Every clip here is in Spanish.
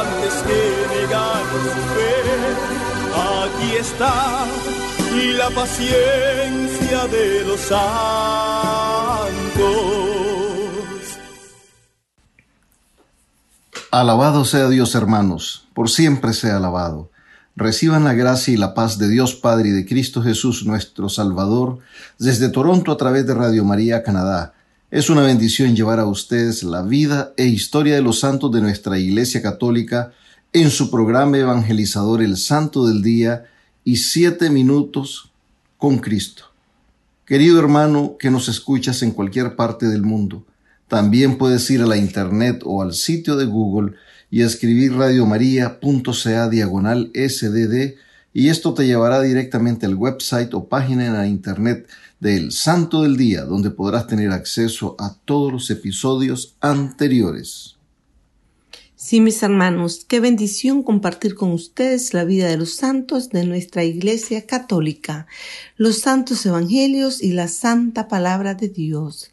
antes que negar su fe. Aquí está la paciencia de los santos. Alabado sea Dios, hermanos, por siempre sea alabado. Reciban la gracia y la paz de Dios Padre y de Cristo Jesús nuestro Salvador desde Toronto a través de Radio María Canadá. Es una bendición llevar a ustedes la vida e historia de los santos de nuestra Iglesia Católica en su programa evangelizador El Santo del Día y Siete Minutos con Cristo. Querido hermano que nos escuchas en cualquier parte del mundo, también puedes ir a la internet o al sitio de Google y escribir radiomaria.ca diagonal sdd y esto te llevará directamente al website o página en la internet del Santo del Día, donde podrás tener acceso a todos los episodios anteriores. Sí, mis hermanos, qué bendición compartir con ustedes la vida de los santos de nuestra Iglesia Católica, los santos evangelios y la santa palabra de Dios.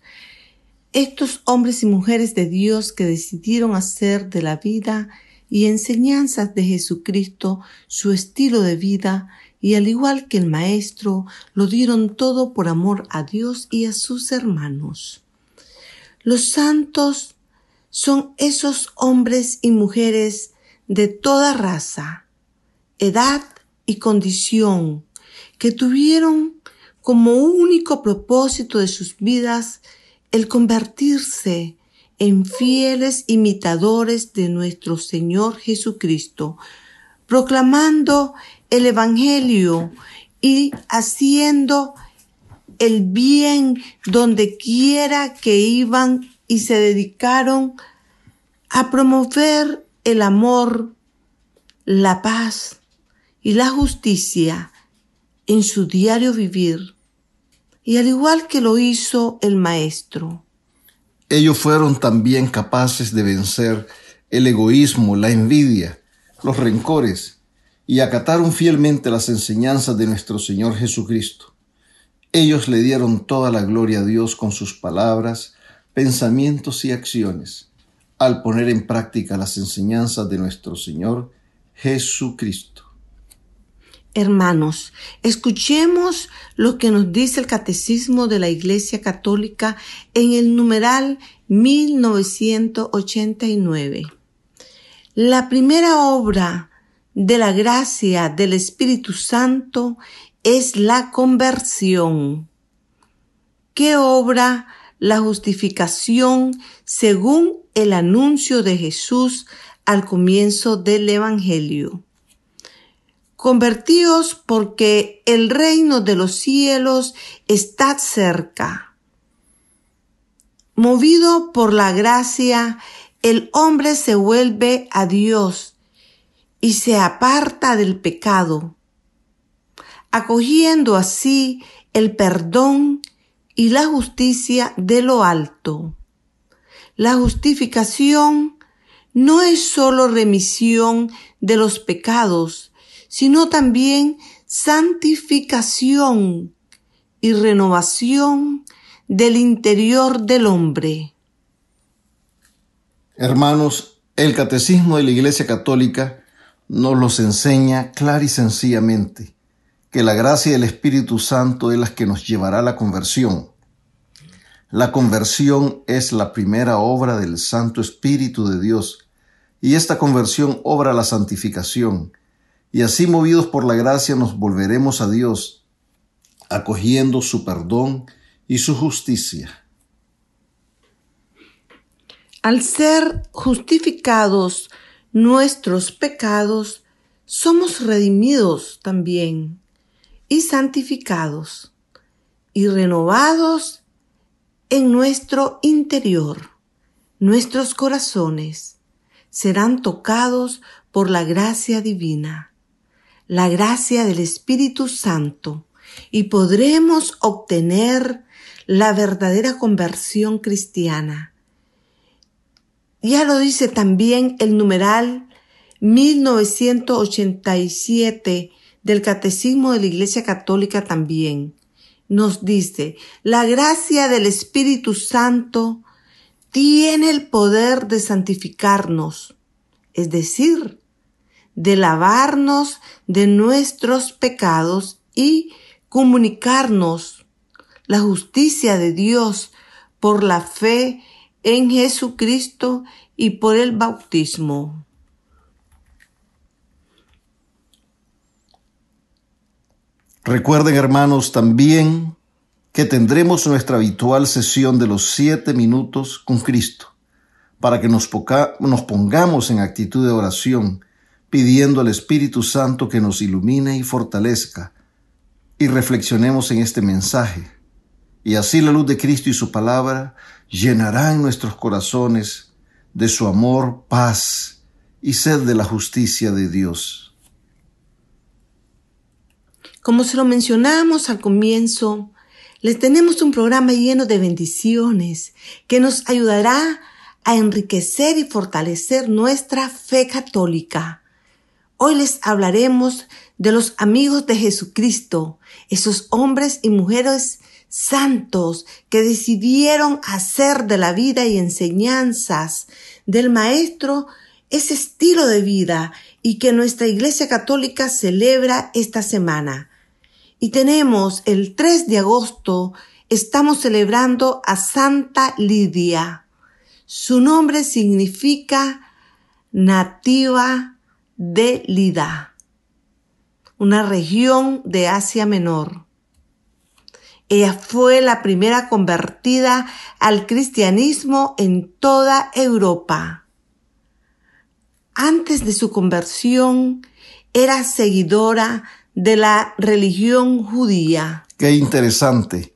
Estos hombres y mujeres de Dios que decidieron hacer de la vida y enseñanzas de Jesucristo su estilo de vida y al igual que el Maestro, lo dieron todo por amor a Dios y a sus hermanos. Los santos son esos hombres y mujeres de toda raza, edad y condición que tuvieron como único propósito de sus vidas el convertirse en fieles imitadores de nuestro Señor Jesucristo, proclamando el Evangelio y haciendo el bien donde quiera que iban y se dedicaron a promover el amor, la paz y la justicia en su diario vivir, y al igual que lo hizo el Maestro. Ellos fueron también capaces de vencer el egoísmo, la envidia, los rencores, y acataron fielmente las enseñanzas de nuestro Señor Jesucristo. Ellos le dieron toda la gloria a Dios con sus palabras, pensamientos y acciones al poner en práctica las enseñanzas de nuestro Señor Jesucristo. Hermanos, escuchemos lo que nos dice el Catecismo de la Iglesia Católica en el numeral 1989. La primera obra de la gracia del Espíritu Santo es la conversión. ¿Qué obra la justificación según el anuncio de Jesús al comienzo del Evangelio. Convertíos porque el reino de los cielos está cerca. Movido por la gracia, el hombre se vuelve a Dios y se aparta del pecado, acogiendo así el perdón y la justicia de lo alto. La justificación no es sólo remisión de los pecados, sino también santificación y renovación del interior del hombre. Hermanos, el catecismo de la Iglesia Católica nos los enseña clara y sencillamente que la gracia del Espíritu Santo es la que nos llevará a la conversión. La conversión es la primera obra del Santo Espíritu de Dios y esta conversión obra la santificación, y así movidos por la gracia nos volveremos a Dios, acogiendo su perdón y su justicia. Al ser justificados nuestros pecados, somos redimidos también y santificados y renovados en nuestro interior. Nuestros corazones serán tocados por la gracia divina, la gracia del Espíritu Santo, y podremos obtener la verdadera conversión cristiana. Ya lo dice también el numeral 1987 del Catecismo de la Iglesia Católica también. Nos dice, la gracia del Espíritu Santo tiene el poder de santificarnos, es decir, de lavarnos de nuestros pecados y comunicarnos la justicia de Dios por la fe en Jesucristo y por el bautismo. Recuerden, hermanos, también que tendremos nuestra habitual sesión de los siete minutos con Cristo, para que nos, pongamos en actitud de oración, pidiendo al Espíritu Santo que nos ilumine y fortalezca, y reflexionemos en este mensaje. Y así la luz de Cristo y su palabra llenarán nuestros corazones de su amor, paz y sed de la justicia de Dios. Como se lo mencionamos al comienzo, les tenemos un programa lleno de bendiciones que nos ayudará a enriquecer y fortalecer nuestra fe católica. Hoy les hablaremos de los amigos de Jesucristo, esos hombres y mujeres santos que decidieron hacer de la vida y enseñanzas del Maestro ese estilo de vida y que nuestra Iglesia Católica celebra esta semana. Y tenemos el 3 de agosto, estamos celebrando a Santa Lidia. Su nombre significa nativa de Lida, una región de Asia Menor. Ella fue la primera convertida al cristianismo en toda Europa. Antes de su conversión, era seguidora de la religión judía. Qué interesante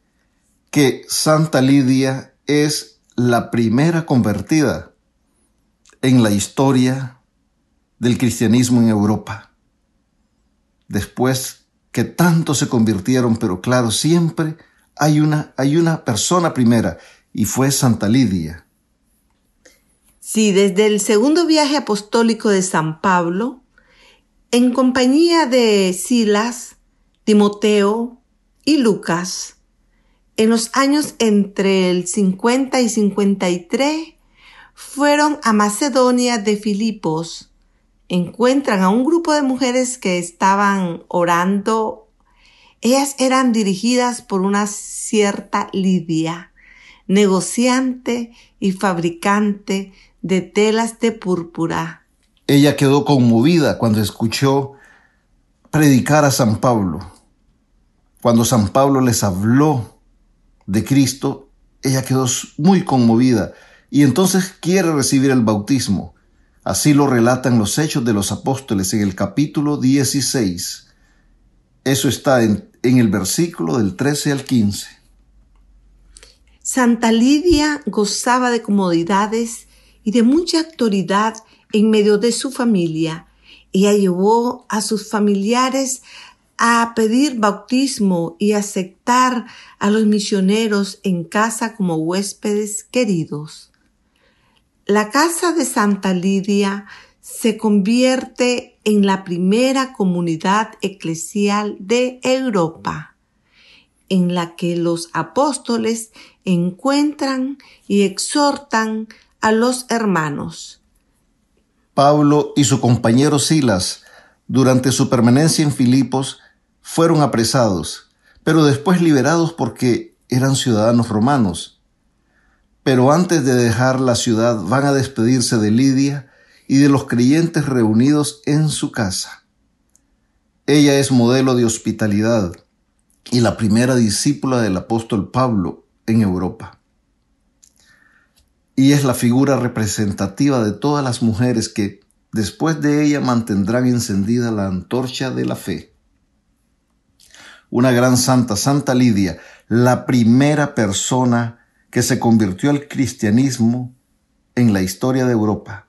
que Santa Lidia es la primera convertida en la historia del cristianismo en Europa. Después que tantos se convirtieron, pero claro, siempre hay una, hay una persona primera y fue Santa Lidia. Sí, desde el segundo viaje apostólico de San Pablo, en compañía de Silas, Timoteo y Lucas, en los años entre el 50 y 53, fueron a Macedonia de Filipos. Encuentran a un grupo de mujeres que estaban orando. Ellas eran dirigidas por una cierta Lidia, negociante y fabricante de telas de púrpura ella quedó conmovida cuando escuchó predicar a San Pablo. Cuando San Pablo les habló de Cristo, ella quedó muy conmovida y entonces quiere recibir el bautismo. Así lo relatan los Hechos de los Apóstoles en el capítulo 16. Eso está en, el versículo del 13 al 15. Santa Lidia gozaba de comodidades y de mucha autoridad en medio de su familia. Ella llevó a sus familiares a pedir bautismo y aceptar a los misioneros en casa como huéspedes queridos. La casa de Santa Lidia se convierte en la primera comunidad eclesial de Europa, en la que los apóstoles encuentran y exhortan a los hermanos. Pablo y su compañero Silas, durante su permanencia en Filipos, fueron apresados, pero después liberados porque eran ciudadanos romanos. Pero antes de dejar la ciudad van a despedirse de Lidia y de los creyentes reunidos en su casa. Ella es modelo de hospitalidad y la primera discípula del apóstol Pablo en Europa. Y es la figura representativa de todas las mujeres que después de ella mantendrán encendida la antorcha de la fe. Una gran santa, Santa Lidia, la primera persona que se convirtió al cristianismo en la historia de Europa.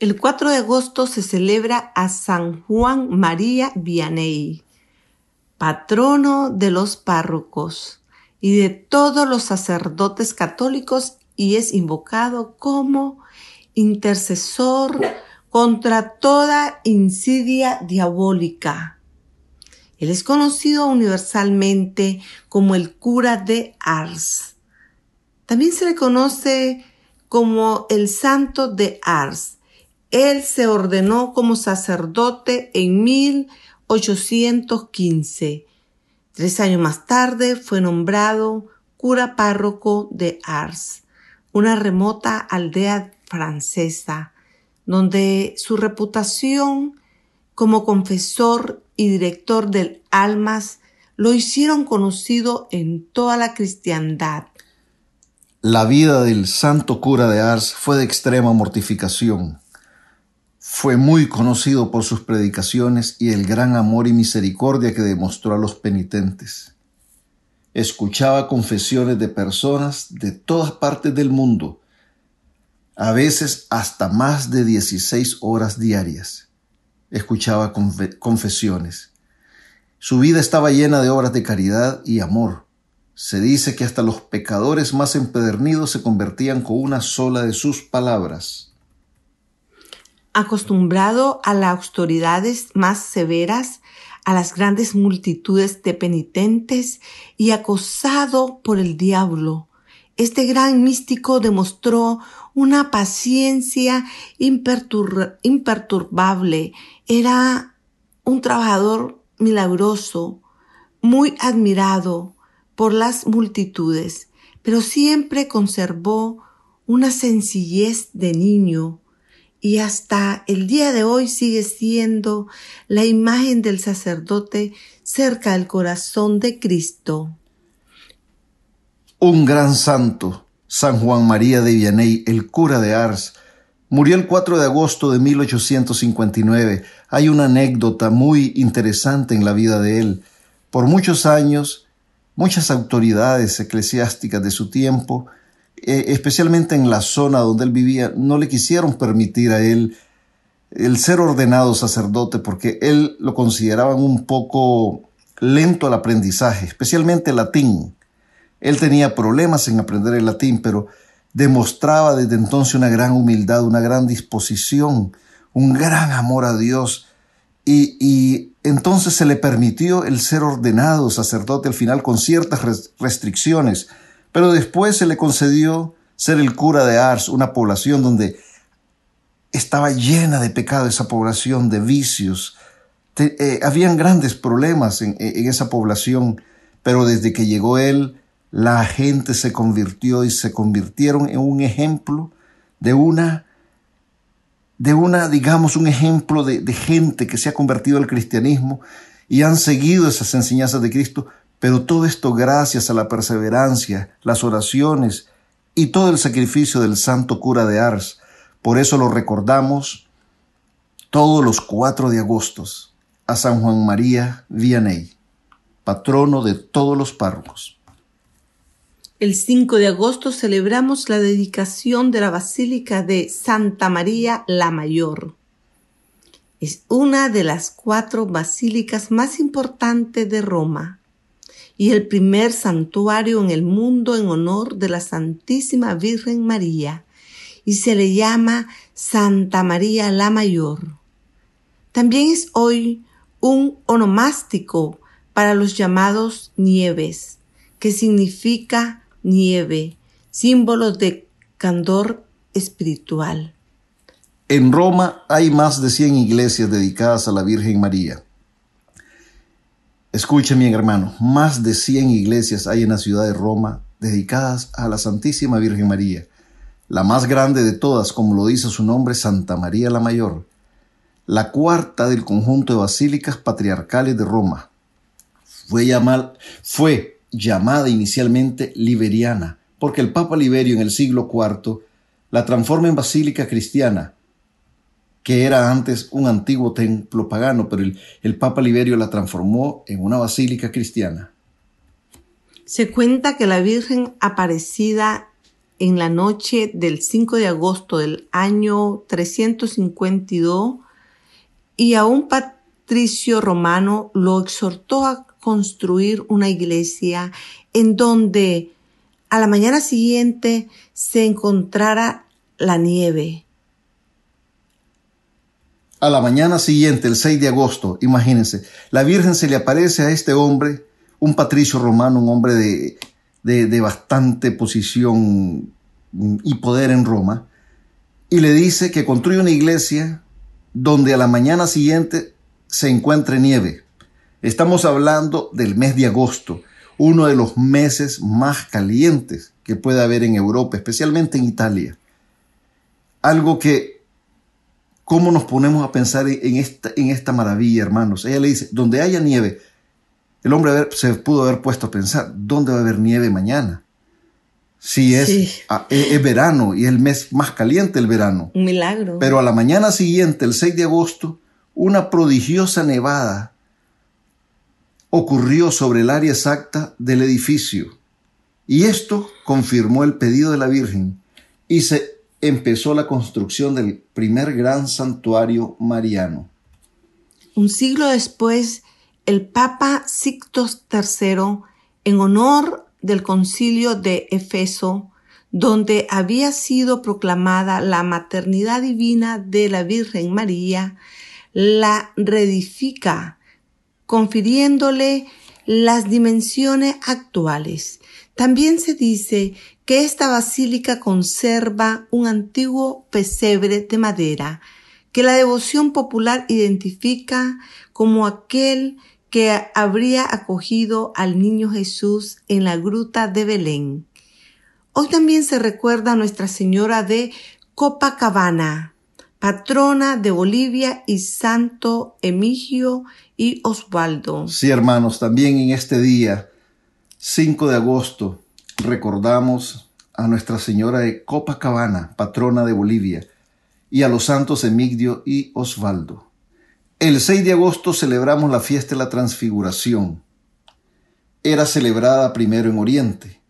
El 4 de agosto se celebra a San Juan María Vianney, patrono de los párrocos y de todos los sacerdotes católicos y es invocado como intercesor contra toda insidia diabólica. Él es conocido universalmente como el cura de Ars. También se le conoce como el santo de Ars él se ordenó como sacerdote en 1815. Tres años más tarde fue nombrado cura párroco de Ars, una remota aldea francesa, donde su reputación como confesor y director del Almas lo hicieron conocido en toda la cristiandad. La vida del santo cura de Ars fue de extrema mortificación. Fue muy conocido por sus predicaciones y el gran amor y misericordia que demostró a los penitentes. Escuchaba confesiones de personas de todas partes del mundo, a veces hasta más de 16 horas diarias. Escuchaba confesiones. Su vida estaba llena de obras de caridad y amor. Se dice que hasta los pecadores más empedernidos se convertían con una sola de sus palabras acostumbrado a las autoridades más severas, a las grandes multitudes de penitentes y acosado por el diablo. Este gran místico demostró una paciencia imperturbable. Era un trabajador milagroso, muy admirado por las multitudes, pero siempre conservó una sencillez de niño, y hasta el día de hoy sigue siendo la imagen del sacerdote cerca del corazón de Cristo. Un gran santo, San Juan María de Vianney, el cura de Ars, murió el 4 de agosto de 1859. Hay una anécdota muy interesante en la vida de él. Por muchos años, muchas autoridades eclesiásticas de su tiempo eh, especialmente en la zona donde él vivía, no le quisieron permitir a él el ser ordenado sacerdote porque él lo consideraban un poco lento al aprendizaje, especialmente el latín. Él tenía problemas en aprender el latín, pero demostraba desde entonces una gran humildad, una gran disposición, un gran amor a Dios. Y, y entonces se le permitió el ser ordenado sacerdote al final con ciertas restricciones pero después se le concedió ser el cura de Ars, una población donde estaba llena de pecado esa población, de vicios. Eh, habían grandes problemas en, en esa población, pero desde que llegó él, la gente se convirtió y se convirtieron en un ejemplo de una, de una, digamos, un ejemplo de, de gente que se ha convertido al cristianismo y han seguido esas enseñanzas de Cristo, pero todo esto gracias a la perseverancia, las oraciones y todo el sacrificio del santo cura de Ars. Por eso lo recordamos todos los 4 de agosto a San Juan María Vianney, patrono de todos los párrocos. El 5 de agosto celebramos la dedicación de la Basílica de Santa María la Mayor. Es una de las cuatro basílicas más importantes de Roma y el primer santuario en el mundo en honor de la Santísima Virgen María, y se le llama Santa María la Mayor. También es hoy un onomástico para los llamados nieves, que significa nieve, símbolo de candor espiritual. En Roma hay más de 100 iglesias dedicadas a la Virgen María. Escuche, mi hermano, más de 100 iglesias hay en la ciudad de Roma dedicadas a la Santísima Virgen María. la más grande de todas, como lo dice su nombre, Santa María la Mayor, la cuarta del conjunto de basílicas patriarcales de Roma. Fue, fue llamada inicialmente Liberiana, porque el Papa Liberio en el siglo IV la transforma en basílica cristiana, que era antes un antiguo templo pagano, pero el, Papa Liberio la transformó en una basílica cristiana. Se cuenta que la Virgen Aparecida en la noche del 5 de agosto del año 352 y a un patricio romano lo exhortó a construir una iglesia en donde a la mañana siguiente se encontrara la nieve. A la mañana siguiente, el 6 de agosto, imagínense, la Virgen se le aparece a este hombre, un patricio romano, un hombre de, de, bastante posición y poder en Roma, y le dice que construye una iglesia donde a la mañana siguiente se encuentre nieve. Estamos hablando del mes de agosto, uno de los meses más calientes que puede haber en Europa, especialmente en Italia. Algo que, ¿cómo nos ponemos a pensar en esta, en esta maravilla, hermanos? Ella le dice, donde haya nieve, el hombre se pudo haber puesto a pensar, ¿dónde va a haber nieve mañana? Si es, es, verano y es el mes más caliente el verano. Un milagro. Pero a la mañana siguiente, el 6 de agosto, una prodigiosa nevada ocurrió sobre el área exacta del edificio. Y esto confirmó el pedido de la Virgen y se empezó la construcción del primer gran santuario mariano. Un siglo después, el Papa Sixtus III, en honor del concilio de Efeso, donde había sido proclamada la maternidad divina de la Virgen María, la reedifica, confiriéndole las dimensiones actuales. También se dice que esta basílica conserva un antiguo pesebre de madera que la devoción popular identifica como aquel que habría acogido al niño Jesús en la gruta de Belén. Hoy también se recuerda a Nuestra Señora de Copacabana, patrona de Bolivia y Santo Emigio y Osvaldo. Sí, hermanos, también en este día, 5 de agosto, recordamos a Nuestra Señora de Copacabana, patrona de Bolivia, y a los santos Emigdio y Osvaldo. El 6 de agosto celebramos la fiesta de la transfiguración. Era celebrada primero en Oriente.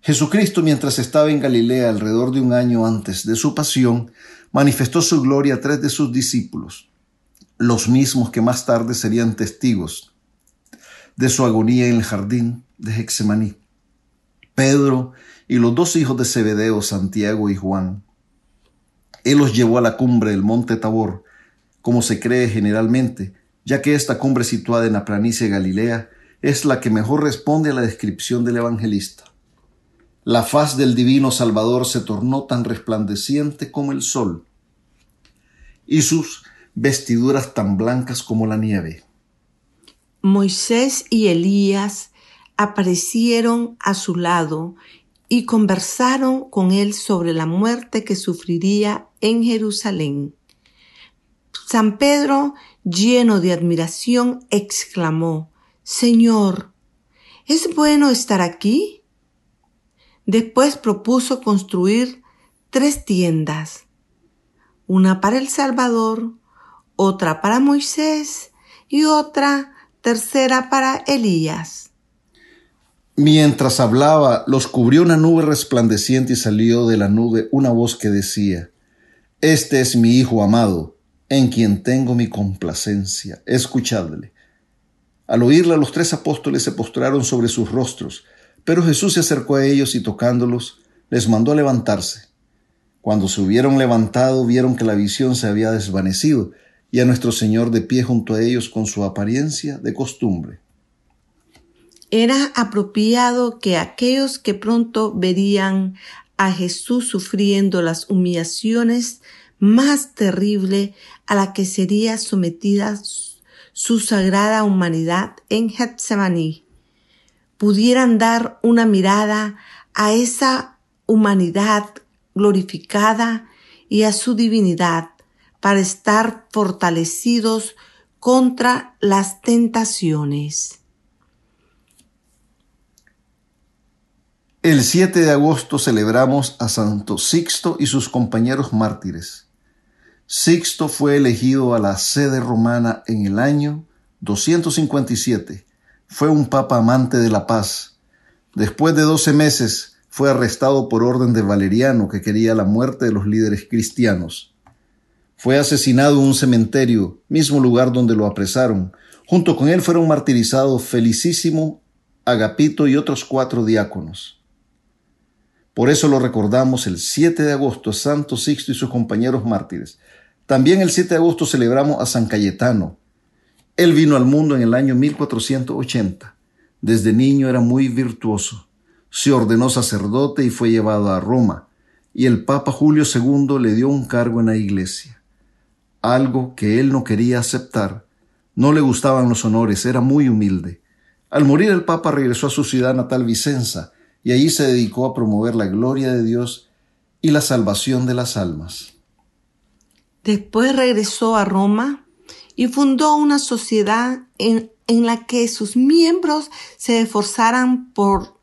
Jesucristo, mientras estaba en Galilea alrededor de un año antes de su pasión, manifestó su gloria a tres de sus discípulos, los mismos que más tarde serían testigos de su agonía en el jardín de Hexemaní. Pedro y los dos hijos de Zebedeo, Santiago y Juan. Él los llevó a la cumbre del monte Tabor, como se cree generalmente, ya que esta cumbre situada en la planicie Galilea es la que mejor responde a la descripción del evangelista. La faz del divino Salvador se tornó tan resplandeciente como el sol, y sus vestiduras tan blancas como la nieve. Moisés y Elías aparecieron a su lado y conversaron con él sobre la muerte que sufriría en Jerusalén. San Pedro, lleno de admiración, exclamó, Señor, ¿es bueno estar aquí? Después propuso construir tres tiendas, una para el Salvador, otra para Moisés y otra tercera para Elías. Mientras hablaba, los cubrió una nube resplandeciente y salió de la nube una voz que decía, Este es mi Hijo amado en quien tengo mi complacencia. Escuchadle. Al oírla, los tres apóstoles se postraron sobre sus rostros, pero Jesús se acercó a ellos y tocándolos, les mandó levantarse. Cuando se hubieron levantado, vieron que la visión se había desvanecido, y a nuestro Señor de pie junto a ellos con su apariencia de costumbre. Era apropiado que aquellos que pronto verían a Jesús sufriendo las humillaciones más terrible a la que sería sometida su sagrada humanidad en Getsemaní, pudieran dar una mirada a esa humanidad glorificada y a su divinidad para estar fortalecidos contra las tentaciones. El 7 de agosto celebramos a Santo Sixto y sus compañeros mártires. Sixto fue elegido a la sede romana en el año 257. Fue un papa amante de la paz. Después de doce meses fue arrestado por orden de Valeriano que quería la muerte de los líderes cristianos. Fue asesinado en un cementerio, mismo lugar donde lo apresaron. Junto con él fueron martirizados Felicísimo, Agapito y otros cuatro diáconos. Por eso lo recordamos el 7 de agosto, Santo Sixto y sus compañeros mártires. También el 7 de agosto celebramos a San Cayetano. Él vino al mundo en el año 1480. Desde niño era muy virtuoso. Se ordenó sacerdote y fue llevado a Roma, y el Papa Julio II le dio un cargo en la iglesia. Algo que él no quería aceptar. No le gustaban los honores, era muy humilde. Al morir el Papa regresó a su ciudad natal Vicenza, y allí se dedicó a promover la gloria de Dios y la salvación de las almas. Después regresó a Roma y fundó una sociedad en, en la que sus miembros se esforzaran por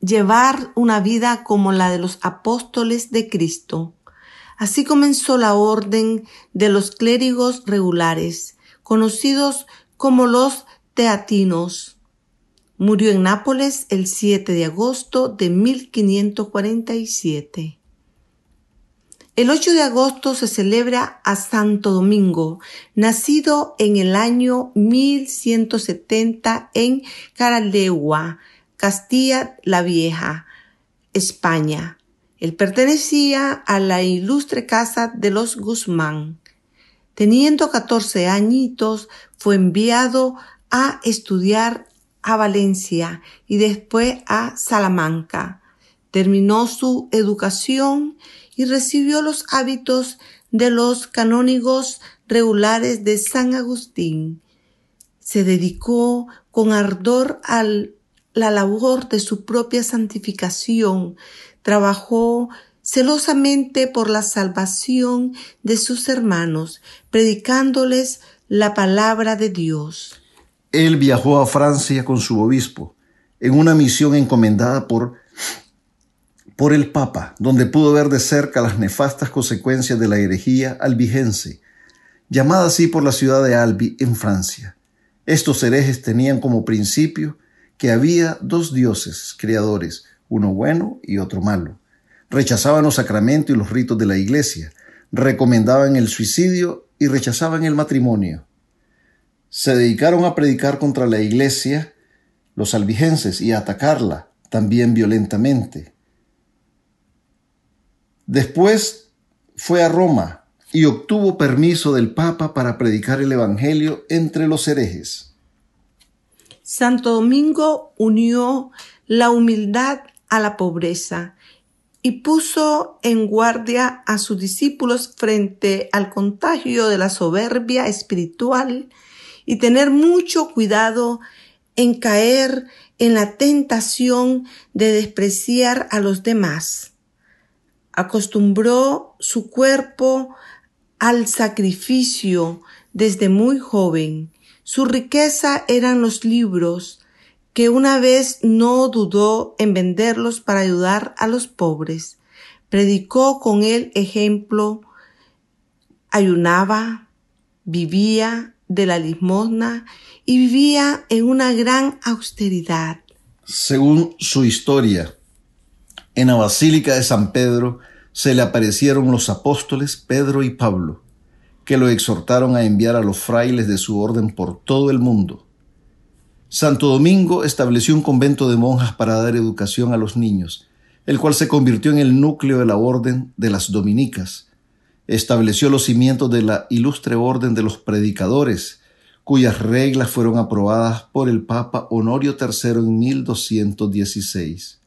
llevar una vida como la de los apóstoles de Cristo. Así comenzó la orden de los clérigos regulares, conocidos como los teatinos. Murió en Nápoles el 7 de agosto de 1547. El 8 de agosto se celebra a Santo Domingo, nacido en el año 1170 en Caralegua, Castilla la Vieja, España. Él pertenecía a la ilustre casa de los Guzmán. Teniendo 14 añitos, fue enviado a estudiar a Valencia y después a Salamanca. Terminó su educación y recibió los hábitos de los canónigos regulares de San Agustín. Se dedicó con ardor a la labor de su propia santificación, trabajó celosamente por la salvación de sus hermanos, predicándoles la palabra de Dios. Él viajó a Francia con su obispo en una misión encomendada por, por el Papa, donde pudo ver de cerca las nefastas consecuencias de la herejía albigense, llamada así por la ciudad de Albi en Francia. Estos herejes tenían como principio que había dos dioses creadores, uno bueno y otro malo. Rechazaban los sacramentos y los ritos de la iglesia, recomendaban el suicidio y rechazaban el matrimonio se dedicaron a predicar contra la iglesia, los albigenses, y a atacarla también violentamente. Después fue a Roma y obtuvo permiso del Papa para predicar el Evangelio entre los herejes. Santo Domingo unió la humildad a la pobreza y puso en guardia a sus discípulos frente al contagio de la soberbia espiritual y tener mucho cuidado en caer en la tentación de despreciar a los demás. Acostumbró su cuerpo al sacrificio desde muy joven. Su riqueza eran los libros, que una vez no dudó en venderlos para ayudar a los pobres. Predicó con el ejemplo, ayunaba, vivía de la limosna y vivía en una gran austeridad. Según su historia, en la Basílica de San Pedro se le aparecieron los apóstoles Pedro y Pablo, que lo exhortaron a enviar a los frailes de su orden por todo el mundo. Santo Domingo estableció un convento de monjas para dar educación a los niños, el cual se convirtió en el núcleo de la orden de las dominicas, estableció los cimientos de la ilustre orden de los predicadores, cuyas reglas fueron aprobadas por el Papa Honorio III en 1216.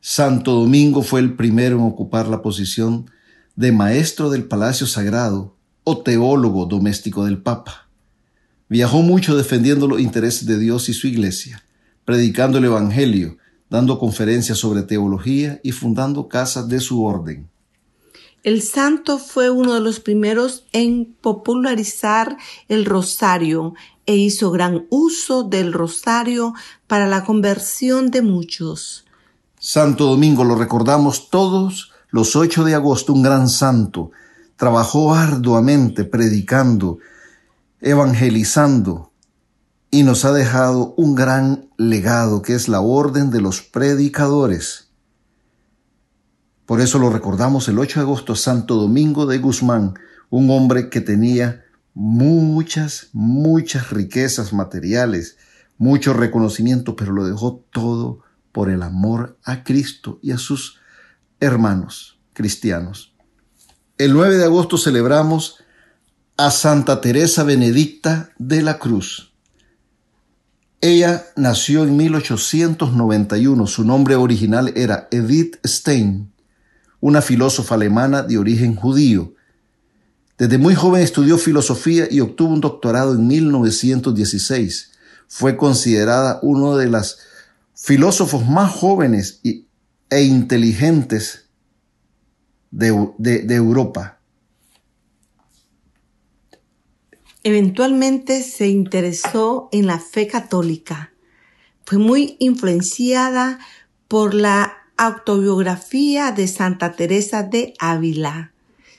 Santo Domingo fue el primero en ocupar la posición de maestro del Palacio Sagrado o teólogo doméstico del Papa. Viajó mucho defendiendo los intereses de Dios y su Iglesia, predicando el Evangelio, dando conferencias sobre teología y fundando casas de su orden. El santo fue uno de los primeros en popularizar el rosario e hizo gran uso del rosario para la conversión de muchos. Santo Domingo lo recordamos todos los 8 de agosto, un gran santo. Trabajó arduamente predicando, evangelizando y nos ha dejado un gran legado que es la orden de los predicadores. Por eso lo recordamos el 8 de agosto, Santo Domingo de Guzmán, un hombre que tenía muchas, muchas riquezas materiales, mucho reconocimiento, pero lo dejó todo por el amor a Cristo y a sus hermanos cristianos. El 9 de agosto celebramos a Santa Teresa Benedicta de la Cruz. Ella nació en 1891. Su nombre original era Edith Stein una filósofa alemana de origen judío. Desde muy joven estudió filosofía y obtuvo un doctorado en 1916. Fue considerada uno de los filósofos más jóvenes e inteligentes de, de Europa. Eventualmente se interesó en la fe católica. Fue muy influenciada por la autobiografía de Santa Teresa de Ávila.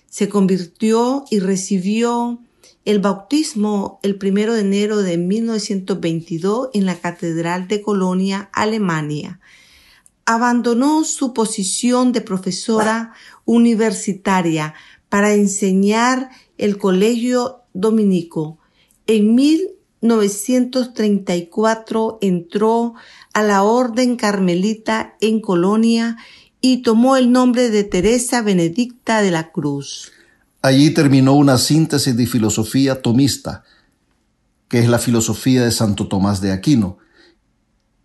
Se convirtió y recibió el bautismo el primero de enero de 1922 en la Catedral de Colonia, Alemania. Abandonó su posición de profesora universitaria para enseñar el colegio dominico. En 1934 entró a la Orden Carmelita en Colonia y tomó el nombre de Teresa Benedicta de la Cruz. Allí terminó una síntesis de filosofía tomista, que es la filosofía de Santo Tomás de Aquino,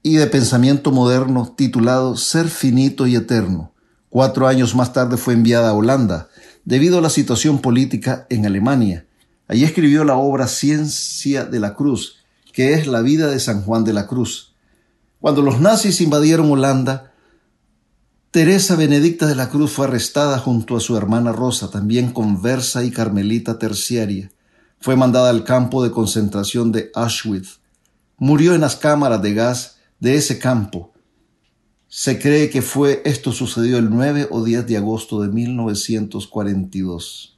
y de pensamiento moderno titulado Ser finito y eterno. Cuatro años más tarde fue enviada a Holanda, debido a la situación política en Alemania. Allí escribió la obra Ciencia de la Cruz, que es la vida de San Juan de la Cruz. Cuando los nazis invadieron Holanda, Teresa Benedicta de la Cruz fue arrestada junto a su hermana Rosa, también conversa y carmelita terciaria. Fue mandada al campo de concentración de Auschwitz. Murió en las cámaras de gas de ese campo. Se cree que fue esto sucedió el 9 o 10 de agosto de 1942.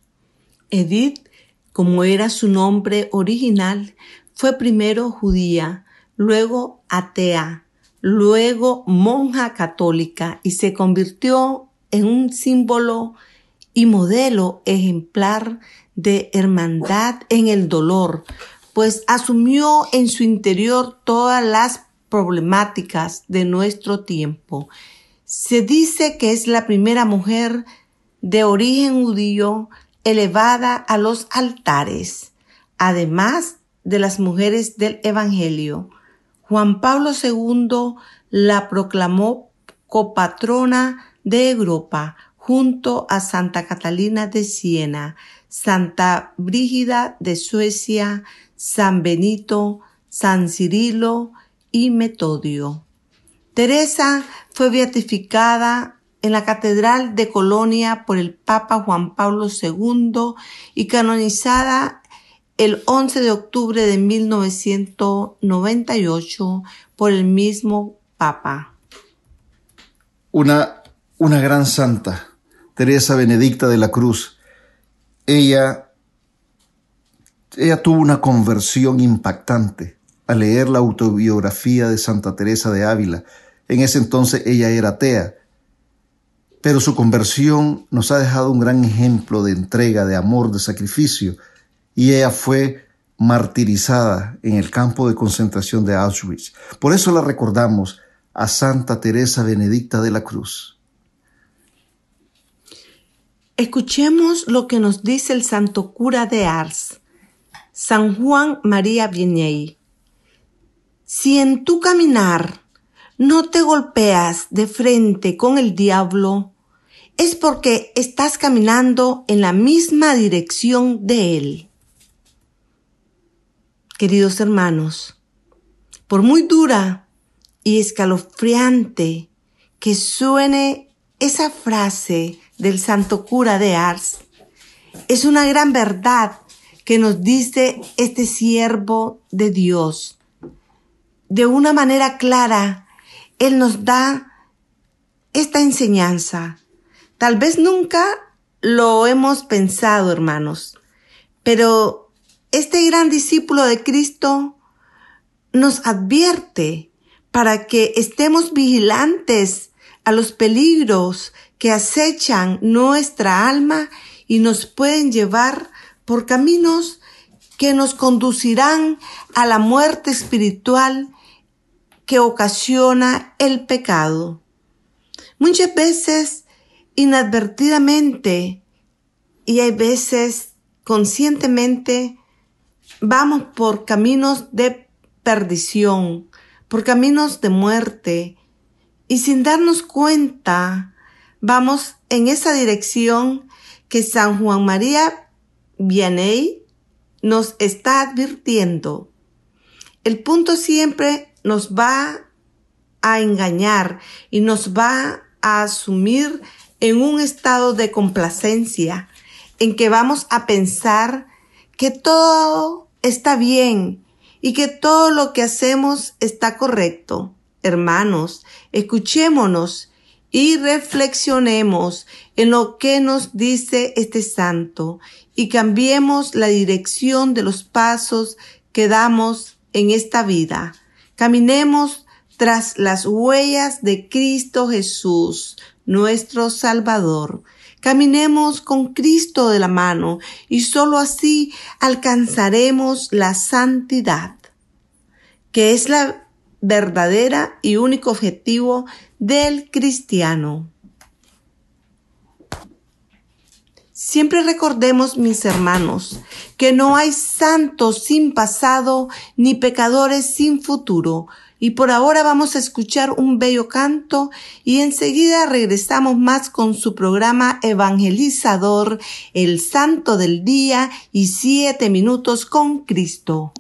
Edith, como era su nombre original, fue primero judía, luego atea, luego monja católica y se convirtió en un símbolo y modelo ejemplar de hermandad en el dolor, pues asumió en su interior todas las problemáticas de nuestro tiempo. Se dice que es la primera mujer de origen judío elevada a los altares, además de las mujeres del Evangelio. Juan Pablo II la proclamó copatrona de Europa junto a Santa Catalina de Siena, Santa Brígida de Suecia, San Benito, San Cirilo y Metodio. Teresa fue beatificada en la Catedral de Colonia por el Papa Juan Pablo II y canonizada el 11 de octubre de 1998 por el mismo Papa. Una, una gran santa, Teresa Benedicta de la Cruz. Ella, ella tuvo una conversión impactante al leer la autobiografía de Santa Teresa de Ávila. En ese entonces ella era atea, pero su conversión nos ha dejado un gran ejemplo de entrega, de amor, de sacrificio y ella fue martirizada en el campo de concentración de Auschwitz. Por eso la recordamos a Santa Teresa Benedicta de la Cruz. Escuchemos lo que nos dice el santo cura de Ars, San Juan María Vianney. Si en tu caminar no te golpeas de frente con el diablo, es porque estás caminando en la misma dirección de él. Queridos hermanos, por muy dura y escalofriante que suene esa frase del santo cura de Ars. Es una gran verdad que nos dice este siervo de Dios. De una manera clara, Él nos da esta enseñanza. Tal vez nunca lo hemos pensado, hermanos, pero este gran discípulo de Cristo nos advierte para que estemos vigilantes a los peligros que acechan nuestra alma y nos pueden llevar por caminos que nos conducirán a la muerte espiritual que ocasiona el pecado. Muchas veces inadvertidamente y hay veces conscientemente vamos por caminos de perdición, por caminos de muerte y sin darnos cuenta vamos en esa dirección que San Juan María Vianney nos está advirtiendo. El punto siempre nos va a engañar y nos va a asumir en un estado de complacencia, en que vamos a pensar que todo está bien y que todo lo que hacemos está correcto. Hermanos, escuchémonos y reflexionemos en lo que nos dice este santo y cambiemos la dirección de los pasos que damos en esta vida. Caminemos tras las huellas de Cristo Jesús, nuestro Salvador. Caminemos con Cristo de la mano y sólo así alcanzaremos la santidad, que es la verdadera y único objetivo del cristiano. Siempre recordemos, mis hermanos, que no hay santos sin pasado ni pecadores sin futuro, y por ahora vamos a escuchar un bello canto y enseguida regresamos más con su programa evangelizador, el Santo del Día y siete minutos con Cristo.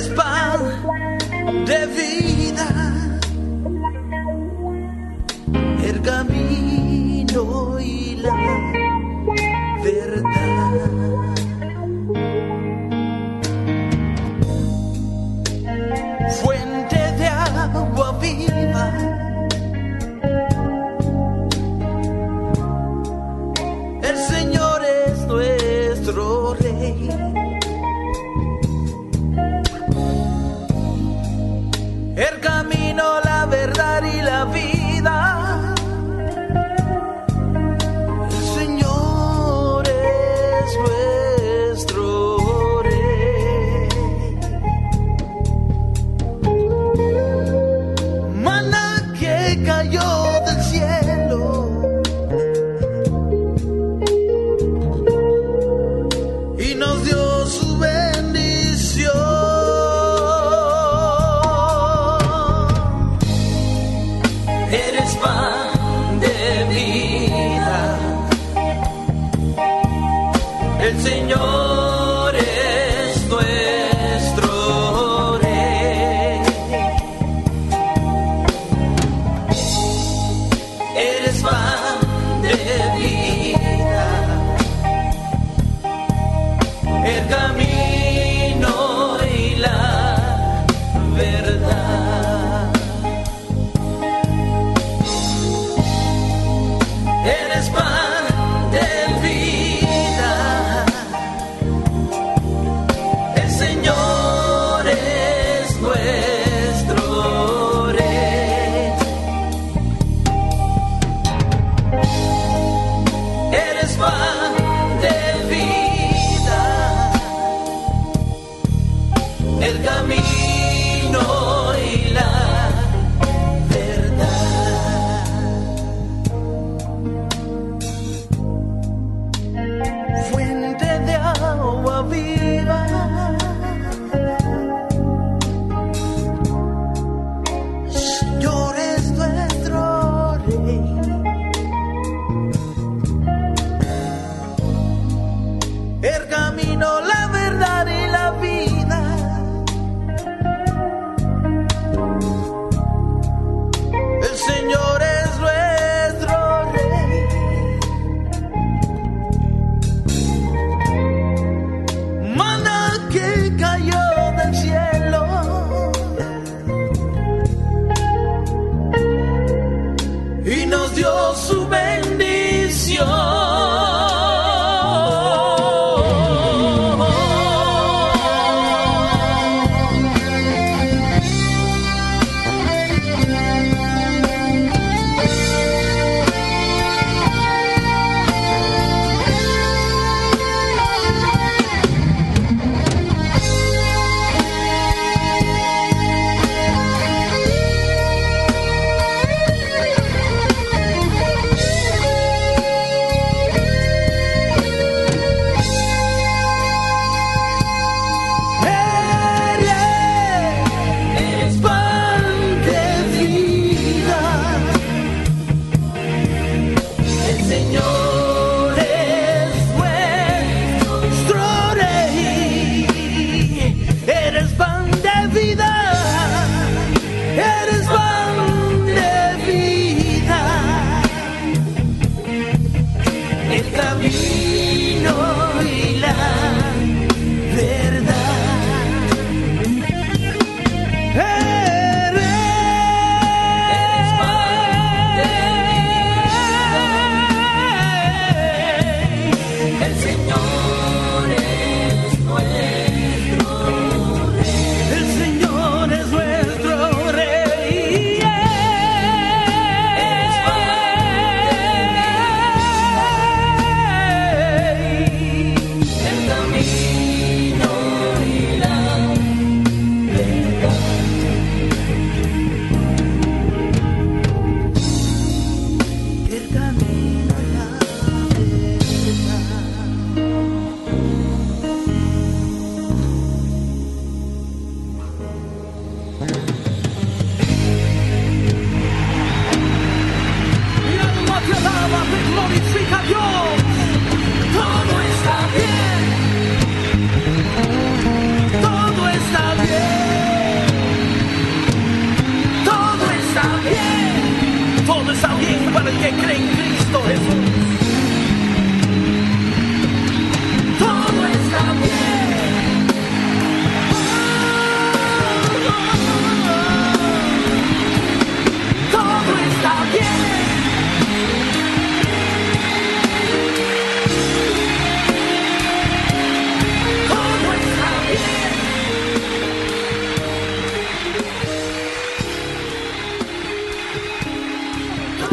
It is fine.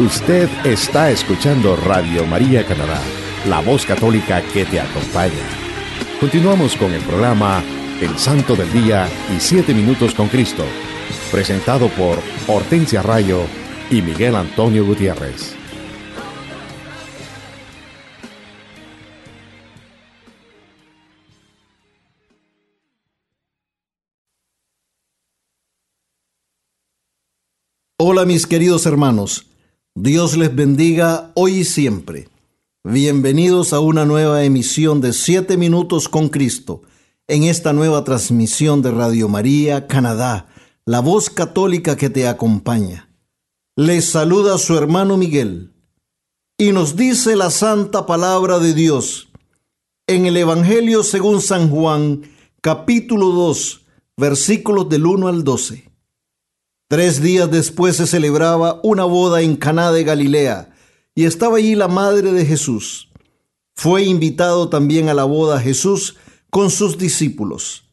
Usted está escuchando Radio María Canadá, la voz católica que te acompaña. Continuamos con el programa El Santo del Día y Siete Minutos con Cristo, presentado por Hortensia Rayo y Miguel Antonio Gutiérrez. Hola mis queridos hermanos, Dios les bendiga hoy y siempre. Bienvenidos a una nueva emisión de 7 minutos con Cristo en esta nueva transmisión de Radio María Canadá, la voz católica que te acompaña. Les saluda su hermano Miguel y nos dice la santa palabra de Dios en el Evangelio según San Juan, capítulo 2, versículos del 1 al 12. Tres días después se celebraba una boda en Caná de Galilea y estaba allí la madre de Jesús. Fue invitado también a la boda Jesús con sus discípulos.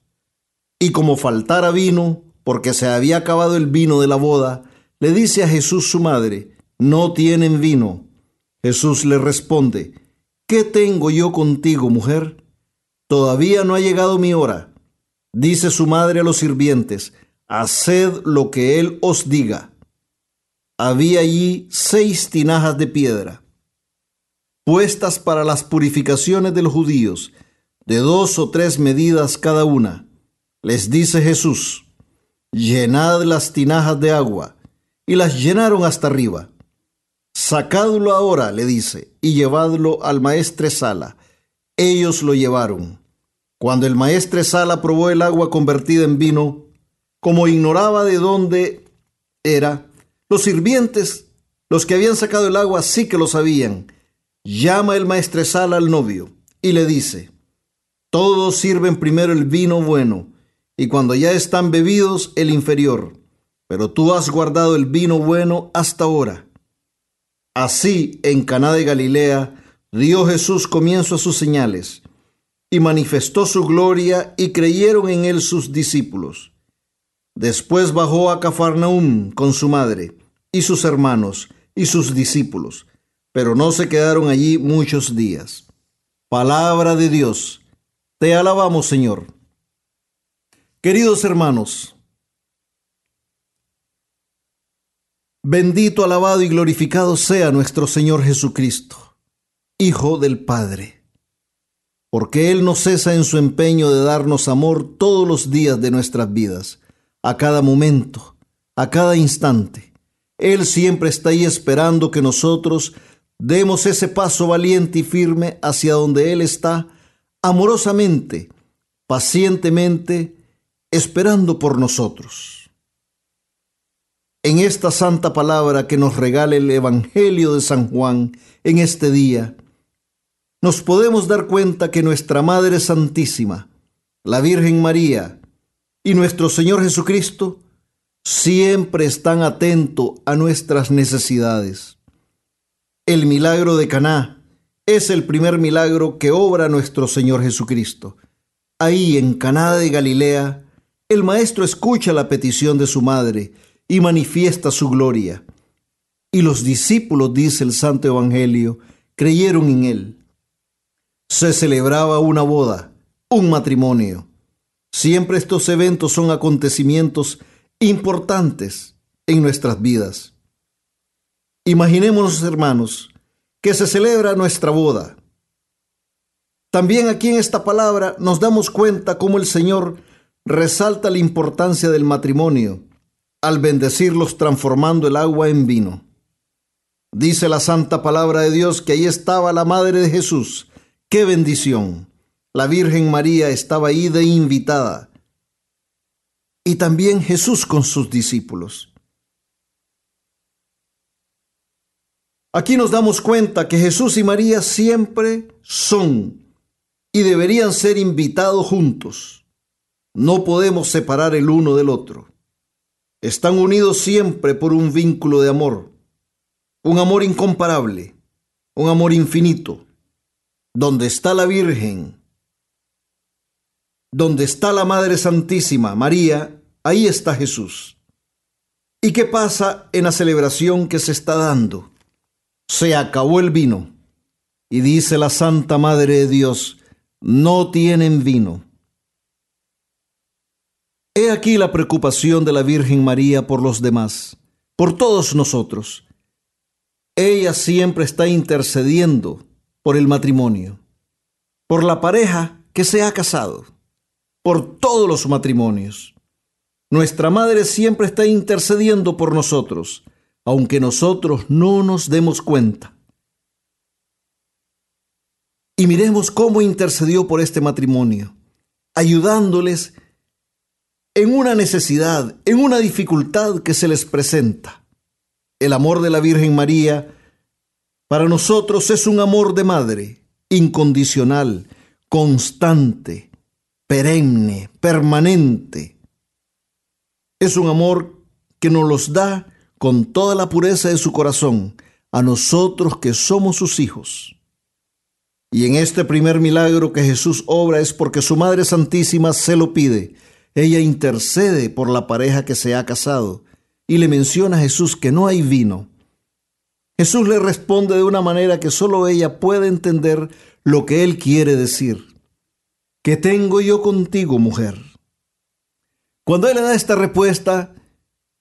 Y como faltara vino, porque se había acabado el vino de la boda, le dice a Jesús su madre, no tienen vino. Jesús le responde, ¿qué tengo yo contigo, mujer? Todavía no ha llegado mi hora. Dice su madre a los sirvientes, haced lo que él os diga. Había allí seis tinajas de piedra, puestas para las purificaciones de los judíos, de dos o tres medidas cada una. Les dice Jesús, llenad las tinajas de agua, y las llenaron hasta arriba. Sacadlo ahora, le dice, y llevadlo al maestre Sala. Ellos lo llevaron. Cuando el maestre Sala probó el agua convertida en vino, como ignoraba de dónde era, los sirvientes, los que habían sacado el agua, sí que lo sabían. Llama el maestre Sala al novio y le dice, todos sirven primero el vino bueno y cuando ya están bebidos el inferior, pero tú has guardado el vino bueno hasta ahora. Así en Caná de Galilea dio Jesús comienzo a sus señales y manifestó su gloria y creyeron en él sus discípulos. Después bajó a Cafarnaum con su madre y sus hermanos y sus discípulos, pero no se quedaron allí muchos días. Palabra de Dios. Te alabamos, Señor. Queridos hermanos, bendito, alabado y glorificado sea nuestro Señor Jesucristo, Hijo del Padre, porque Él no cesa en su empeño de darnos amor todos los días de nuestras vidas, a cada momento, a cada instante. Él siempre está ahí esperando que nosotros demos ese paso valiente y firme hacia donde Él está, amorosamente, pacientemente, esperando por nosotros. En esta santa palabra que nos regala el Evangelio de San Juan en este día, nos podemos dar cuenta que nuestra Madre Santísima, la Virgen María y nuestro Señor Jesucristo siempre están atentos a nuestras necesidades. El milagro de Caná es el primer milagro que obra nuestro Señor Jesucristo. Ahí en Caná de Galilea, el maestro escucha la petición de su madre y manifiesta su gloria. Y los discípulos, dice el Santo Evangelio, creyeron en él. Se celebraba una boda, un matrimonio. Siempre estos eventos son acontecimientos importantes en nuestras vidas. Imaginémonos, hermanos, que se celebra nuestra boda. También aquí en esta palabra nos damos cuenta cómo el Señor resalta la importancia del matrimonio al bendecirlos transformando el agua en vino. Dice la santa palabra de Dios que ahí estaba la madre de Jesús. ¡Qué bendición! La Virgen María estaba ahí de invitada. Y también Jesús con sus discípulos. Aquí nos damos cuenta que Jesús y María siempre son y deberían ser invitados juntos. No podemos separar el uno del otro. Están unidos siempre por un vínculo de amor, un amor incomparable, un amor infinito. Donde está la Virgen, donde está la Madre Santísima, María, ahí está Jesús. ¿Y qué pasa en la celebración que se está dando? Se acabó el vino. Y dice la Santa Madre de Dios, no tienen vino. He aquí la preocupación de la Virgen María por los demás, por todos nosotros. Ella siempre está intercediendo por el matrimonio, por la pareja que se ha casado, por todos los matrimonios. Nuestra Madre siempre está intercediendo por nosotros, aunque nosotros no nos demos cuenta. Y miremos cómo intercedió por este matrimonio, ayudándoles en una necesidad, en una dificultad que se les presenta. El amor de la Virgen María para nosotros es un amor de madre, incondicional, constante, perenne, permanente. Es un amor que nos los da con toda la pureza de su corazón a nosotros que somos sus hijos. Y en este primer milagro que Jesús obra es porque su Madre Santísima se lo pide ella intercede por la pareja que se ha casado y le menciona a Jesús que no hay vino. Jesús le responde de una manera que solo ella puede entender lo que él quiere decir. ¿Qué tengo yo contigo, mujer? Cuando él le da esta respuesta,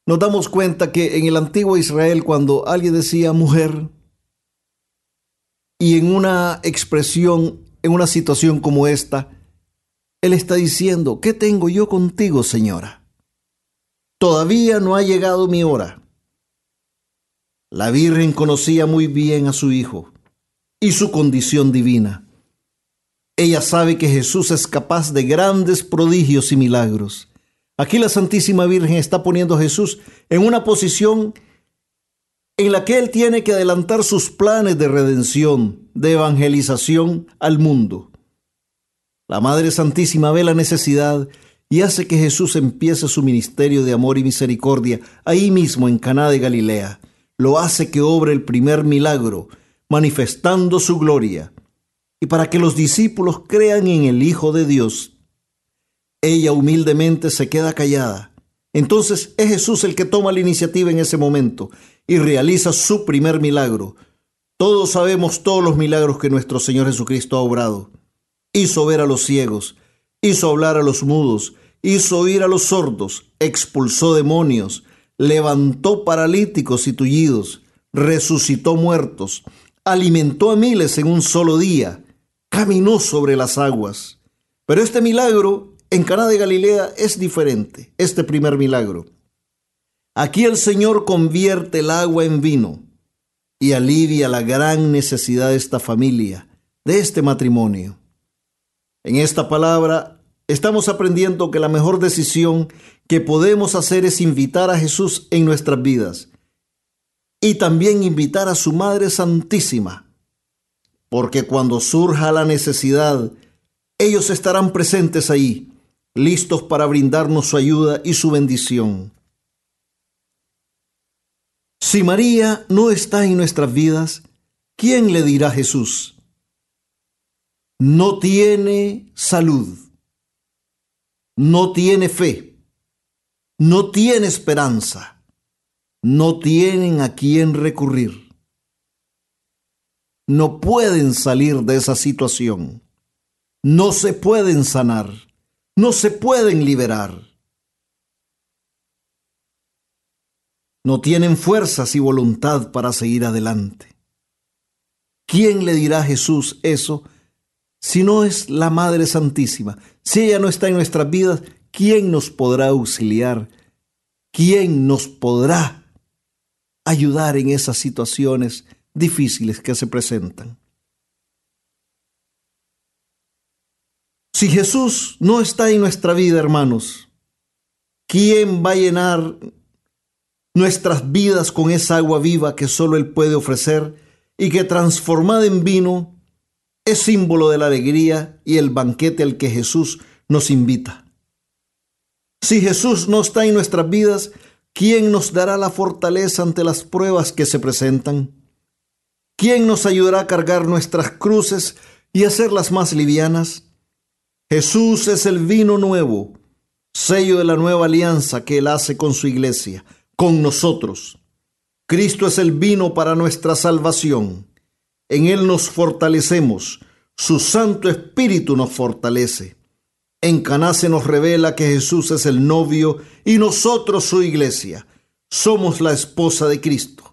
nos damos cuenta que en el antiguo Israel, cuando alguien decía mujer, y en una expresión, en una situación como esta, él está diciendo, ¿qué tengo yo contigo, señora? Todavía no ha llegado mi hora. La Virgen conocía muy bien a su hijo y su condición divina. Ella sabe que Jesús es capaz de grandes prodigios y milagros. Aquí la Santísima Virgen está poniendo a Jesús en una posición en la que Él tiene que adelantar sus planes de redención, de evangelización al mundo. La Madre Santísima ve la necesidad y hace que Jesús empiece su ministerio de amor y misericordia ahí mismo en Caná de Galilea. Lo hace que obre el primer milagro, manifestando su gloria y para que los discípulos crean en el Hijo de Dios. Ella humildemente se queda callada. Entonces es Jesús el que toma la iniciativa en ese momento y realiza su primer milagro. Todos sabemos todos los milagros que nuestro Señor Jesucristo ha obrado. Hizo ver a los ciegos, hizo hablar a los mudos, hizo oír a los sordos, expulsó demonios, levantó paralíticos y tullidos, resucitó muertos, alimentó a miles en un solo día, caminó sobre las aguas. Pero este milagro en Caná de Galilea es diferente, este primer milagro. Aquí el Señor convierte el agua en vino y alivia la gran necesidad de esta familia, de este matrimonio. En esta palabra estamos aprendiendo que la mejor decisión que podemos hacer es invitar a Jesús en nuestras vidas y también invitar a su Madre Santísima porque cuando surja la necesidad, ellos estarán presentes ahí, listos para brindarnos su ayuda y su bendición. Si María no está en nuestras vidas, ¿quién le dirá a Jesús? No tiene salud, no tiene fe, no tiene esperanza, no tienen a quién recurrir no pueden salir de esa situación. No se pueden sanar. No se pueden liberar. No tienen fuerzas y voluntad para seguir adelante. ¿Quién le dirá a Jesús eso si no es la Madre Santísima? Si ella no está en nuestras vidas, ¿quién nos podrá auxiliar? ¿Quién nos podrá ayudar en esas situaciones difíciles que se presentan. Si Jesús no está en nuestra vida, hermanos, ¿quién va a llenar nuestras vidas con esa agua viva que solo Él puede ofrecer y que transformada en vino es símbolo de la alegría y el banquete al que Jesús nos invita? Si Jesús no está en nuestras vidas, ¿quién nos dará la fortaleza ante las pruebas que se presentan? ¿Quién nos ayudará a cargar nuestras cruces y hacerlas más livianas? Jesús es el vino nuevo, sello de la nueva alianza que Él hace con su iglesia, con nosotros. Cristo es el vino para nuestra salvación. En Él nos fortalecemos, su Santo Espíritu nos fortalece. En Caná se nos revela que Jesús es el novio y nosotros su iglesia. Somos la esposa de Cristo.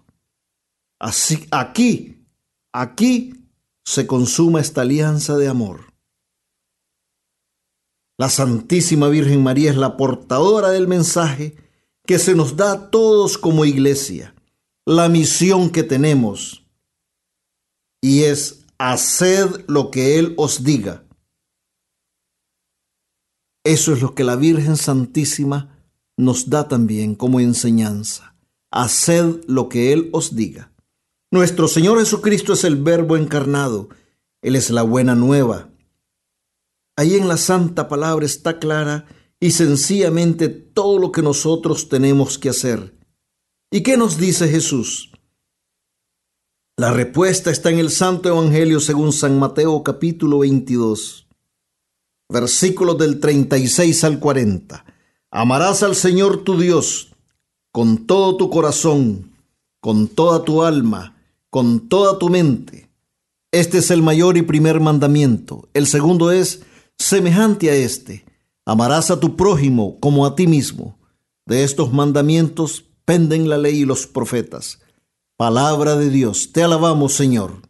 Así, aquí, aquí se consuma esta alianza de amor. La Santísima Virgen María es la portadora del mensaje que se nos da a todos como iglesia, la misión que tenemos, y es haced lo que Él os diga. Eso es lo que la Virgen Santísima nos da también como enseñanza. Haced lo que Él os diga. Nuestro Señor Jesucristo es el Verbo encarnado. Él es la buena nueva. Ahí en la santa palabra está clara y sencillamente todo lo que nosotros tenemos que hacer. ¿Y qué nos dice Jesús? La respuesta está en el Santo Evangelio según San Mateo capítulo 22, versículos del 36 al 40. Amarás al Señor tu Dios con todo tu corazón, con toda tu alma, con toda tu mente. Este es el mayor y primer mandamiento. El segundo es semejante a este. Amarás a tu prójimo como a ti mismo. De estos mandamientos penden la ley y los profetas. Palabra de Dios. Te alabamos, Señor.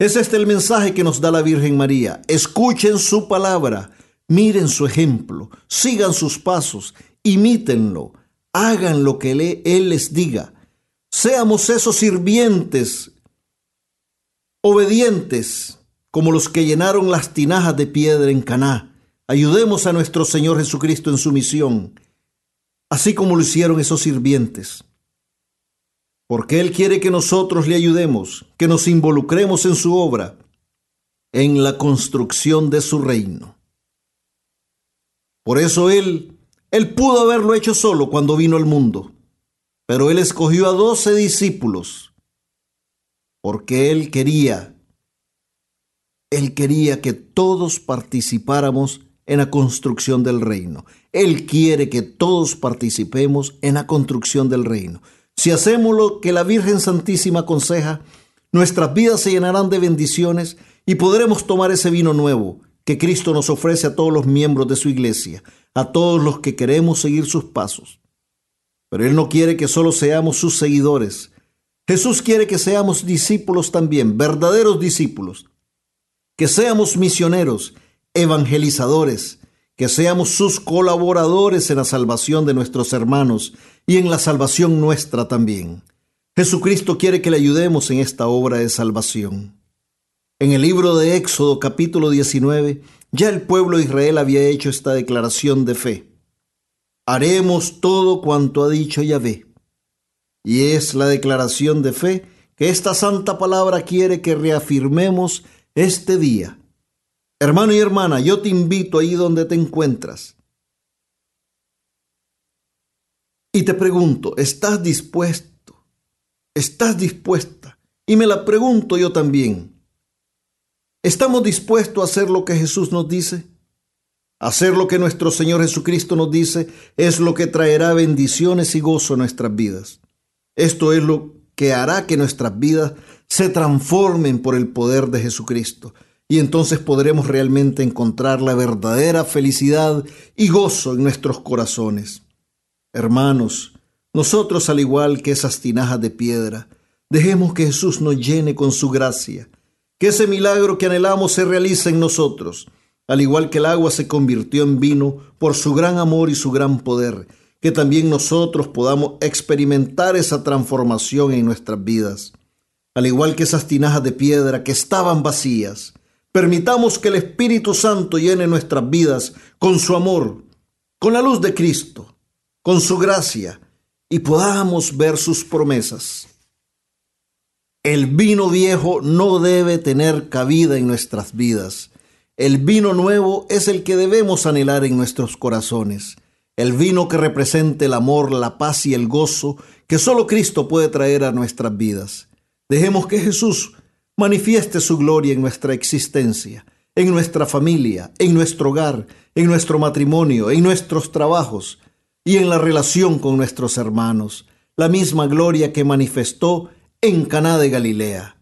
Es este el mensaje que nos da la Virgen María. Escuchen su palabra, miren su ejemplo, sigan sus pasos, imítenlo, hagan lo que Él les diga Seamos esos sirvientes, obedientes, como los que llenaron las tinajas de piedra en Caná. Ayudemos a nuestro Señor Jesucristo en su misión, así como lo hicieron esos sirvientes. Porque Él quiere que nosotros le ayudemos, que nos involucremos en su obra, en la construcción de su reino. Por eso Él, Él pudo haberlo hecho solo cuando vino al mundo, pero Él escogió a doce discípulos, porque Él quería él quería que todos participáramos en la construcción del reino. Él quiere que todos participemos en la construcción del reino. Si hacemos lo que la Virgen Santísima aconseja, nuestras vidas se llenarán de bendiciones y podremos tomar ese vino nuevo que Cristo nos ofrece a todos los miembros de su iglesia, a todos los que queremos seguir sus pasos. Pero Él no quiere que solo seamos sus seguidores. Jesús quiere que seamos discípulos también, verdaderos discípulos que seamos misioneros, evangelizadores, que seamos sus colaboradores en la salvación de nuestros hermanos y en la salvación nuestra también. Jesucristo quiere que le ayudemos en esta obra de salvación. En el libro de Éxodo capítulo 19, ya el pueblo de Israel había hecho esta declaración de fe. Haremos todo cuanto ha dicho Yahvé. Y es la declaración de fe que esta santa palabra quiere que reafirmemos este día. Hermano y hermana, yo te invito ahí donde te encuentras. Y te pregunto, ¿estás dispuesto? ¿Estás dispuesta? Y me la pregunto yo también. ¿Estamos dispuestos a hacer lo que Jesús nos dice? Hacer lo que nuestro Señor Jesucristo nos dice es lo que traerá bendiciones y gozo a nuestras vidas. Esto es lo que hará que nuestras vidas se transformen por el poder de Jesucristo. Y entonces podremos realmente encontrar la verdadera felicidad y gozo en nuestros corazones. Hermanos, nosotros al igual que esas tinajas de piedra, dejemos que Jesús nos llene con su gracia, que ese milagro que anhelamos se realice en nosotros, al igual que el agua se convirtió en vino por su gran amor y su gran poder, que también nosotros podamos experimentar esa transformación en nuestras vidas al igual que esas tinajas de piedra que estaban vacías. Permitamos que el Espíritu Santo llene nuestras vidas con su amor, con la luz de Cristo, con su gracia, y podamos ver sus promesas. El vino viejo no debe tener cabida en nuestras vidas. El vino nuevo es el que debemos anhelar en nuestros corazones. El vino que represente el amor, la paz y el gozo que solo Cristo puede traer a nuestras vidas. Dejemos que Jesús manifieste su gloria en nuestra existencia, en nuestra familia, en nuestro hogar, en nuestro matrimonio, en nuestros trabajos y en la relación con nuestros hermanos, la misma gloria que manifestó en Caná de Galilea.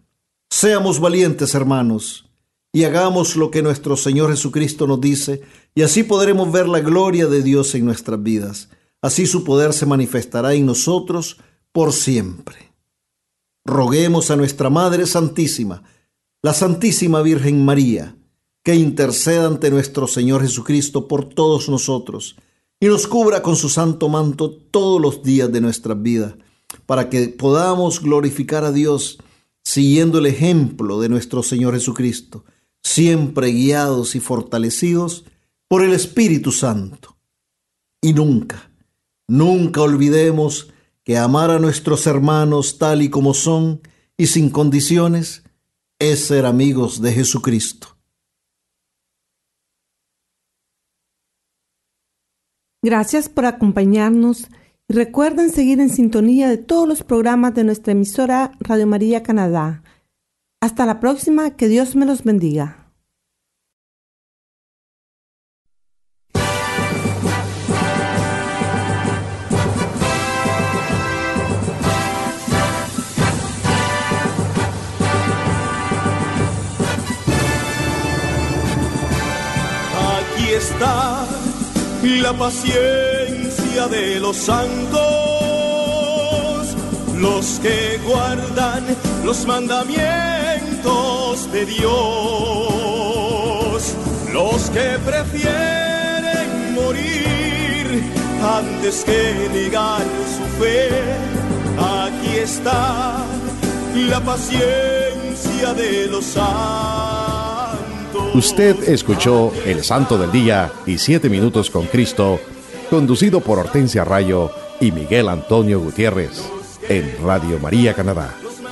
Seamos valientes, hermanos, y hagamos lo que nuestro Señor Jesucristo nos dice, y así podremos ver la gloria de Dios en nuestras vidas. Así su poder se manifestará en nosotros por siempre roguemos a nuestra Madre Santísima, la Santísima Virgen María, que interceda ante nuestro Señor Jesucristo por todos nosotros y nos cubra con su santo manto todos los días de nuestra vida, para que podamos glorificar a Dios siguiendo el ejemplo de nuestro Señor Jesucristo, siempre guiados y fortalecidos por el Espíritu Santo. Y nunca, nunca olvidemos que amar a nuestros hermanos tal y como son y sin condiciones es ser amigos de Jesucristo. Gracias por acompañarnos y recuerden seguir en sintonía de todos los programas de nuestra emisora Radio María Canadá. Hasta la próxima, que Dios me los bendiga. está la paciencia de los santos, los que guardan los mandamientos de Dios, los que prefieren morir antes que negar su fe. Aquí está la paciencia de los santos Usted escuchó El Santo del Día y Siete Minutos con Cristo, conducido por Hortensia Rayo y Miguel Antonio Gutiérrez, en Radio María Canadá,